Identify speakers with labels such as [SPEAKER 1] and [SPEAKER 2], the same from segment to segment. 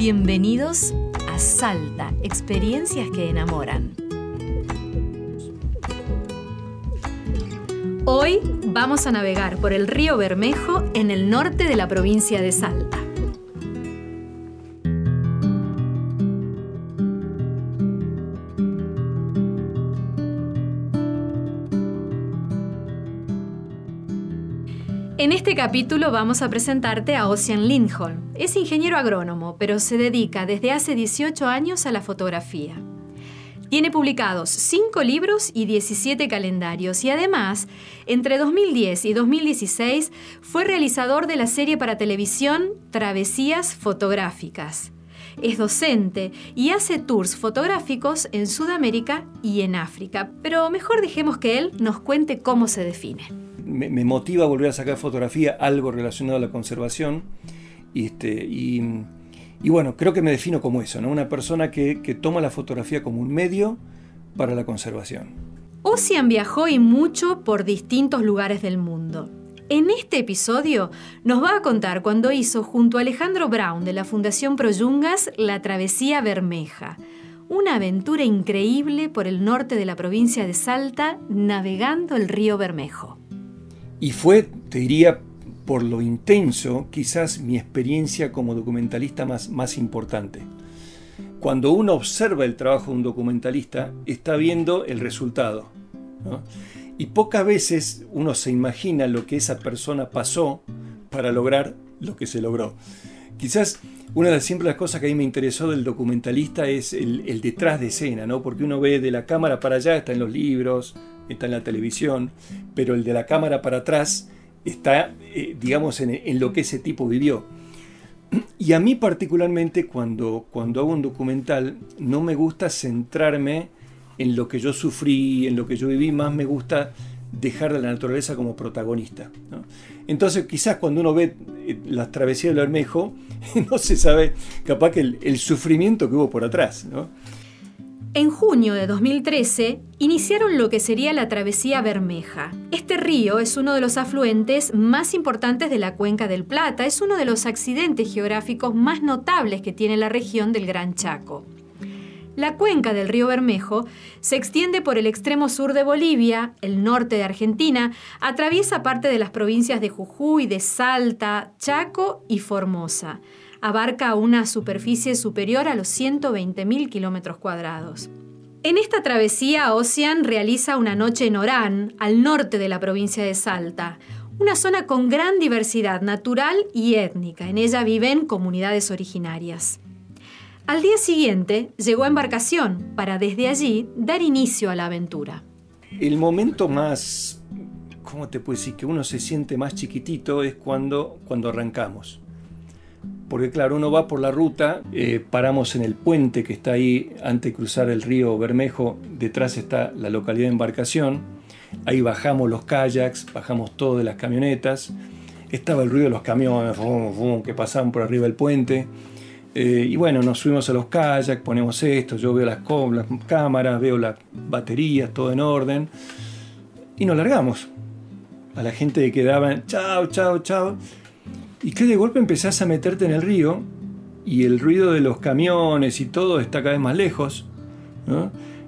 [SPEAKER 1] Bienvenidos a Salta, experiencias que enamoran. Hoy vamos a navegar por el río Bermejo en el norte de la provincia de Salta. En este capítulo vamos a presentarte a Ocean Lindholm. Es ingeniero agrónomo, pero se dedica desde hace 18 años a la fotografía. Tiene publicados 5 libros y 17 calendarios y además, entre 2010 y 2016, fue realizador de la serie para televisión Travesías Fotográficas. Es docente y hace tours fotográficos en Sudamérica y en África, pero mejor dejemos que él nos cuente cómo se define
[SPEAKER 2] me, motiva a volver a sacar fotografía, algo relacionado a la conservación. Y, este, y, bueno, creo que me defino como eso, ¿no? una persona que, toma la fotografía como un medio para la conservación.
[SPEAKER 1] Ocean viajó y mucho por distintos lugares del mundo. En este episodio nos va a contar cuando hizo junto a Alejandro Brown de la Fundación Proyungas la Travesía Bermeja, una aventura increíble por el norte de la provincia de Salta navegando el río Bermejo.
[SPEAKER 2] Y fue, te diría, por lo intenso, quizás mi experiencia como documentalista más, más importante. Cuando uno observa el trabajo de un documentalista, está viendo el resultado. Y pocas veces uno se imagina lo que esa persona pasó para lograr lo que se logró. Quizás una de las siempre cosas que a mí me interesó del documentalista es el, el, detrás de escena, ¿no? porque uno ve de la cámara para allá, está en los libros, está en la televisión, pero el de la cámara para atrás está, eh, digamos, en, lo que ese tipo vivió. Y a mí particularmente cuando, cuando hago un documental no me gusta centrarme en lo que yo sufrí, en lo que yo viví, más me gusta dejar a la naturaleza como protagonista. Entonces quizás cuando uno ve eh, las travesías del Bermejo, no se sabe capaz que el, el sufrimiento que hubo por atrás. ¿no?
[SPEAKER 1] En junio de 2013 iniciaron lo que sería la travesía Bermeja. Este río es uno de los afluentes más importantes de la cuenca del Plata, es uno de los accidentes geográficos más notables que tiene la región del Gran Chaco. La cuenca del río Bermejo se extiende por el extremo sur de Bolivia, el norte de Argentina, atraviesa parte de las provincias de Jujuy, de Salta, Chaco y Formosa abarca una superficie superior a los 120.000 kilómetros cuadrados. En esta travesía, Ocean realiza una noche en Orán, al norte de la provincia de Salta, una zona con gran diversidad natural y étnica. En ella viven comunidades originarias. Al día siguiente llegó a embarcación para desde allí dar inicio a la aventura.
[SPEAKER 2] El momento más, ¿cómo te puedo decir? Que uno se siente más chiquitito es cuando, cuando arrancamos porque claro, uno va por la ruta, eh, paramos en el puente que está ahí antes de cruzar el río Bermejo, detrás está la localidad de embarcación, ahí bajamos los kayaks, bajamos todo de las camionetas, estaba el ruido de los camiones que pasaban por arriba del puente, eh, y bueno, nos subimos a los kayaks, ponemos esto, yo veo las, cámaras, veo las baterías, todo en orden, y nos largamos. A la gente que quedaba, chao, chao, chao, y que de golpe empezás a meterte en el río y el ruido de los camiones y todo está cada vez más lejos.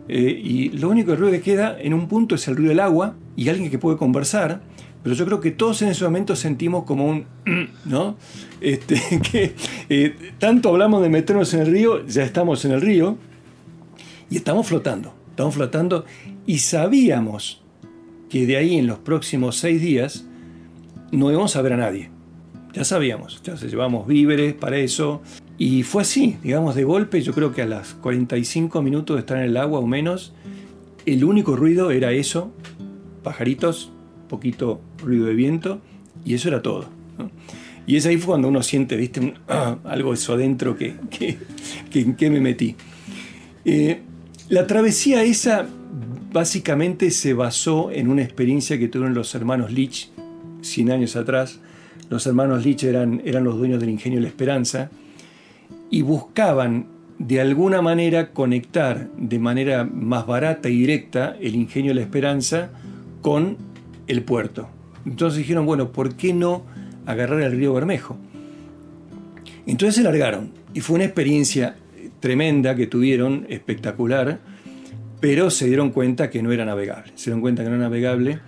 [SPEAKER 2] Eh, y lo único ruido que queda en un punto es el ruido del agua y alguien que puede conversar. Pero yo creo que todos en ese momento sentimos como un... ¿no? Este, que eh, tanto hablamos de meternos en el río, ya estamos en el río y estamos flotando. Estamos flotando y sabíamos que de ahí en los próximos seis días no íbamos a ver a nadie ya sabíamos, ya se llevamos víveres para eso. Y fue así, digamos, de golpe, yo creo que a las 45 minutos de estar en el agua o menos, el único ruido era eso, pajaritos, poquito ruido de viento, y eso era todo. Y es ahí fue cuando uno siente, viste, algo eso adentro que, en qué me metí. Eh, la travesía esa básicamente se basó en una experiencia que tuvieron los hermanos Leach 100 años atrás. Los hermanos Leach eran, eran los dueños del ingenio La Esperanza y buscaban de alguna manera conectar de manera más barata y directa el ingenio La Esperanza con el puerto. Entonces dijeron, bueno, ¿por qué no agarrar el río Bermejo? Entonces se largaron y fue una experiencia tremenda que tuvieron, espectacular, pero se dieron cuenta que no era navegable. Se dieron cuenta que no era navegable.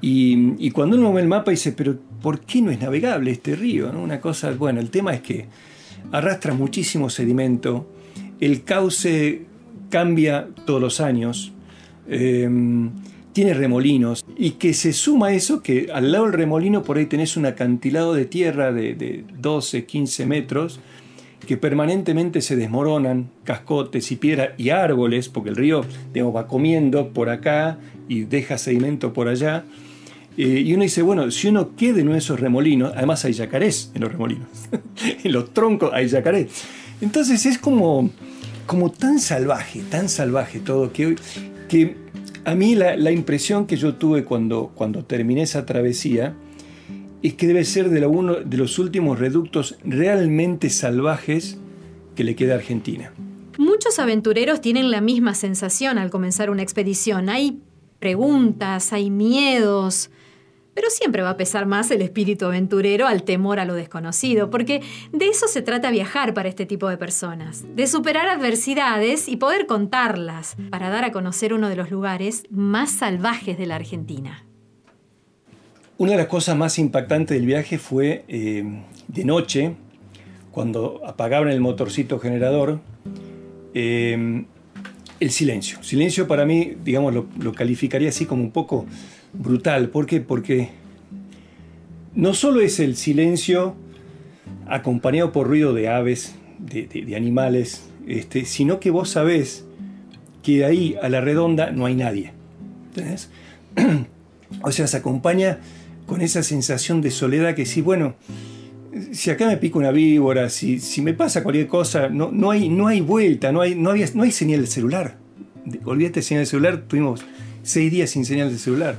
[SPEAKER 2] Y, cuando uno ve el mapa dice, pero ¿por qué no es navegable este río? Una cosa, bueno, el tema es que arrastra muchísimo sedimento, el cauce cambia todos los años, em, tiene remolinos, y que se suma eso que al lado del remolino por ahí tenés un acantilado de tierra de, de 12, 15 metros, que permanentemente se desmoronan, cascotes y piedras y árboles, porque el río va comiendo por acá y deja sedimento por allá. Eh, y uno dice, bueno, si uno queda en esos remolinos, además hay yacarés en los remolinos, en los troncos hay yacarés. Entonces es como, como tan salvaje, tan salvaje todo, que, que a mí la, la impresión que yo tuve cuando, cuando terminé esa travesía, es que debe ser de, uno de los últimos reductos realmente salvajes que le queda a Argentina.
[SPEAKER 1] Muchos aventureros tienen la misma sensación al comenzar una expedición. Hay preguntas, hay miedos, pero siempre va a pesar más el espíritu aventurero al temor a lo desconocido, porque de eso se trata viajar para este tipo de personas, de superar adversidades y poder contarlas para dar a conocer uno de los lugares más salvajes de la Argentina.
[SPEAKER 2] Una de las cosas más impactantes del viaje fue eh, de noche, cuando apagaban el motorcito generador, eh, el silencio. Silencio para mí, digamos, lo, calificaría así como un poco brutal. ¿Por qué? Porque no solo es el silencio acompañado por ruido de aves, de, animales, este, sino que vos sabés que ahí a la redonda no hay nadie. O sea, se acompaña con esa sensación de soledad que sí, bueno, si acá me pica una víbora, si, si me pasa cualquier cosa, no, no, hay, no hay vuelta, no hay, no, había, no hay señal de celular. Olvídate de señal de celular, tuvimos seis días sin señal de celular.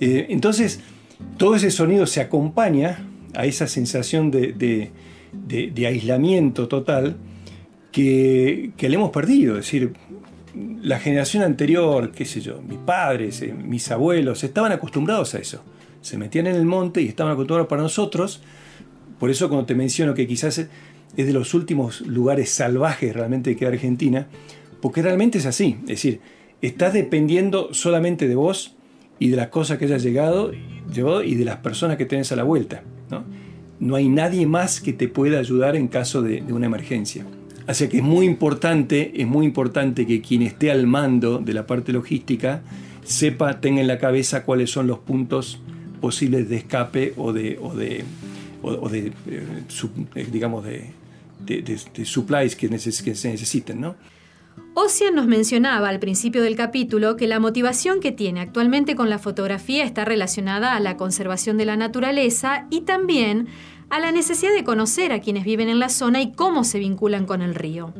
[SPEAKER 2] Eh, entonces, todo ese sonido se acompaña a esa sensación de, aislamiento total que, le hemos perdido. Es decir, la generación anterior, qué sé yo, mis padres, eh, mis abuelos, estaban acostumbrados a eso se metían en el monte y estaban acostumbrados para nosotros. Por eso cuando te menciono que quizás es de los últimos lugares salvajes realmente que Argentina, porque realmente es así. Es decir, estás dependiendo solamente de vos y de las cosas que hayas llegado, y de las personas que tenés a la vuelta. ¿no? no hay nadie más que te pueda ayudar en caso de, de una emergencia. Así que es muy importante, es muy importante que quien esté al mando de la parte logística sepa, tenga en la cabeza cuáles son los puntos posibles de escape o de, o de, o, de eh, eh, digamos, de, supplies que, que, se necesiten, ¿no?
[SPEAKER 1] Ocean nos mencionaba al principio del capítulo que la motivación que tiene actualmente con la fotografía está relacionada a la conservación de la naturaleza y también a la necesidad de conocer a quienes viven en la zona y cómo se vinculan con el río.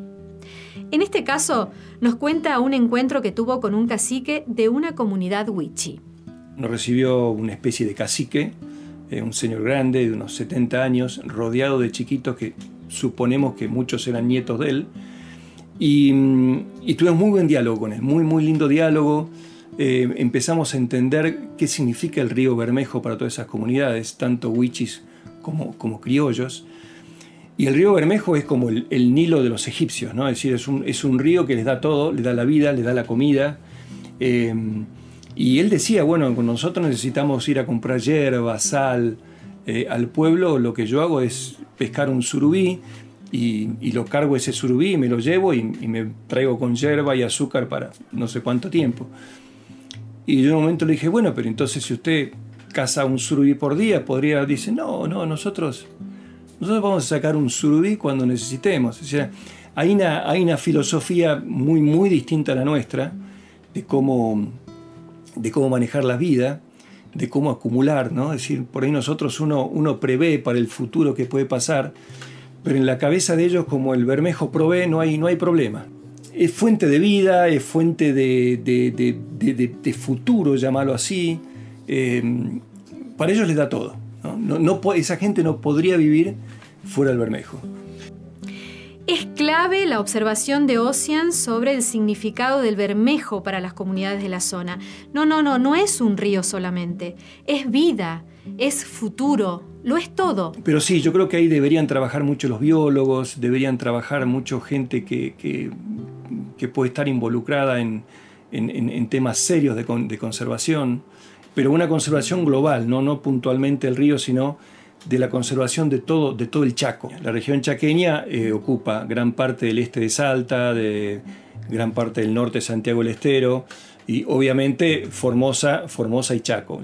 [SPEAKER 1] En este caso, nos cuenta un encuentro que tuvo con un cacique de una comunidad wichi.
[SPEAKER 2] Nos recibió una especie de cacique, eh, un señor grande de unos 70 años, rodeado de chiquitos que suponemos que muchos eran nietos de él. Y, mm, tuvimos muy buen diálogo con él, muy, muy lindo diálogo. Eh, empezamos a entender qué significa el río Bermejo para todas esas comunidades, tanto huichis como, como criollos. Y el río Bermejo es como el, Nilo de los egipcios, ¿no? es decir, es un, es un, río que les da todo, les da la vida, les da la comida. Eh, y él decía, bueno, nosotros necesitamos ir a comprar hierba, sal. Eh, al pueblo lo que yo hago es pescar un surubí y, lo cargo ese surubí y me lo llevo y, me traigo con hierba y azúcar para no sé cuánto tiempo. Y yo en un momento le dije, bueno, pero entonces si usted caza un surubí por día, podría, dice, no, no, nosotros, nosotros vamos a sacar un surubí cuando necesitemos. O sea, hay una, hay una filosofía muy, muy distinta a la nuestra de cómo de cómo manejar la vida. de cómo acumular, ¿no? Es decir, por ahí nosotros uno, uno prevé para el futuro que puede pasar, pero en la cabeza de ellos, como el Bermejo provee, no hay, no hay problema. Es fuente de vida, es fuente de, de, futuro, llamarlo así. Em, para ellos les da todo. esa gente no podría vivir fuera del Bermejo.
[SPEAKER 1] Es clave la observación de Ocean sobre el significado del bermejo para las comunidades de la zona. No, no, no, no es un río solamente. Es vida, es futuro, lo es todo.
[SPEAKER 2] Pero sí, yo creo que ahí deberían trabajar mucho los biólogos, deberían trabajar mucho gente que, que, puede estar involucrada en, temas serios de, de, conservación, pero una conservación global, ¿no? no puntualmente el río, sino de la conservación de todo, de todo el Chaco. La región chaqueña eh, ocupa gran parte del este de Salta, de gran parte del norte de Santiago del Estero y obviamente Formosa, Formosa y Chaco.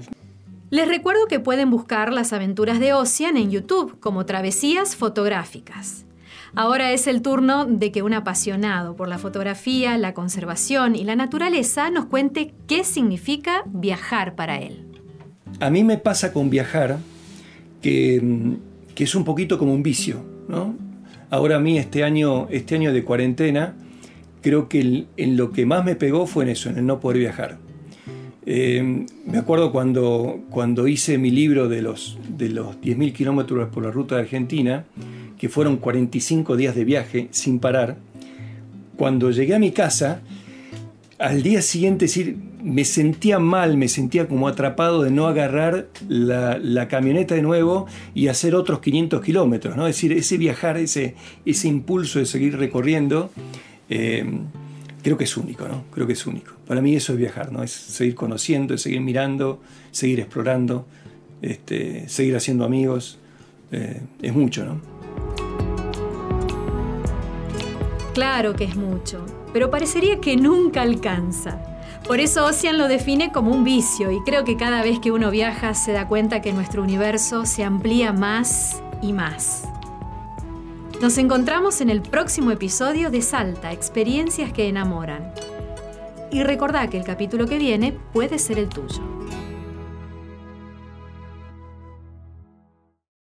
[SPEAKER 1] Les recuerdo que pueden buscar las aventuras de Ocean en YouTube como travesías fotográficas. Ahora es el turno de que un apasionado por la fotografía, la conservación y la naturaleza nos cuente qué significa viajar para él.
[SPEAKER 2] A mí me pasa con viajar que, es un poquito como un vicio. ¿no? Ahora a mí este año, este año de cuarentena, creo que en lo que más me pegó fue en eso, en el no poder viajar. Eh, me acuerdo cuando, cuando hice mi libro de los, de los 10.000 kilómetros por la ruta de Argentina, que fueron 45 días de viaje sin parar, cuando llegué a mi casa, al día siguiente decir, me sentía mal, me sentía como atrapado de no agarrar la, camioneta de nuevo y hacer otros 500 kilómetros, ¿no? Es decir, ese viajar, ese, ese impulso de seguir recorriendo, eh, creo que es único, ¿no? Creo que es único. Para mí eso es viajar, ¿no? Es seguir conociendo, es seguir mirando, seguir explorando, este, seguir haciendo amigos, eh, es mucho, ¿no?
[SPEAKER 1] Claro que es mucho, pero parecería que nunca alcanza. Por eso Ocean lo define como un vicio y creo que cada vez que uno viaja se da cuenta que nuestro universo se amplía más y más. Nos encontramos en el próximo episodio de Salta, Experiencias que enamoran. Y recordá que el capítulo que viene puede ser el tuyo.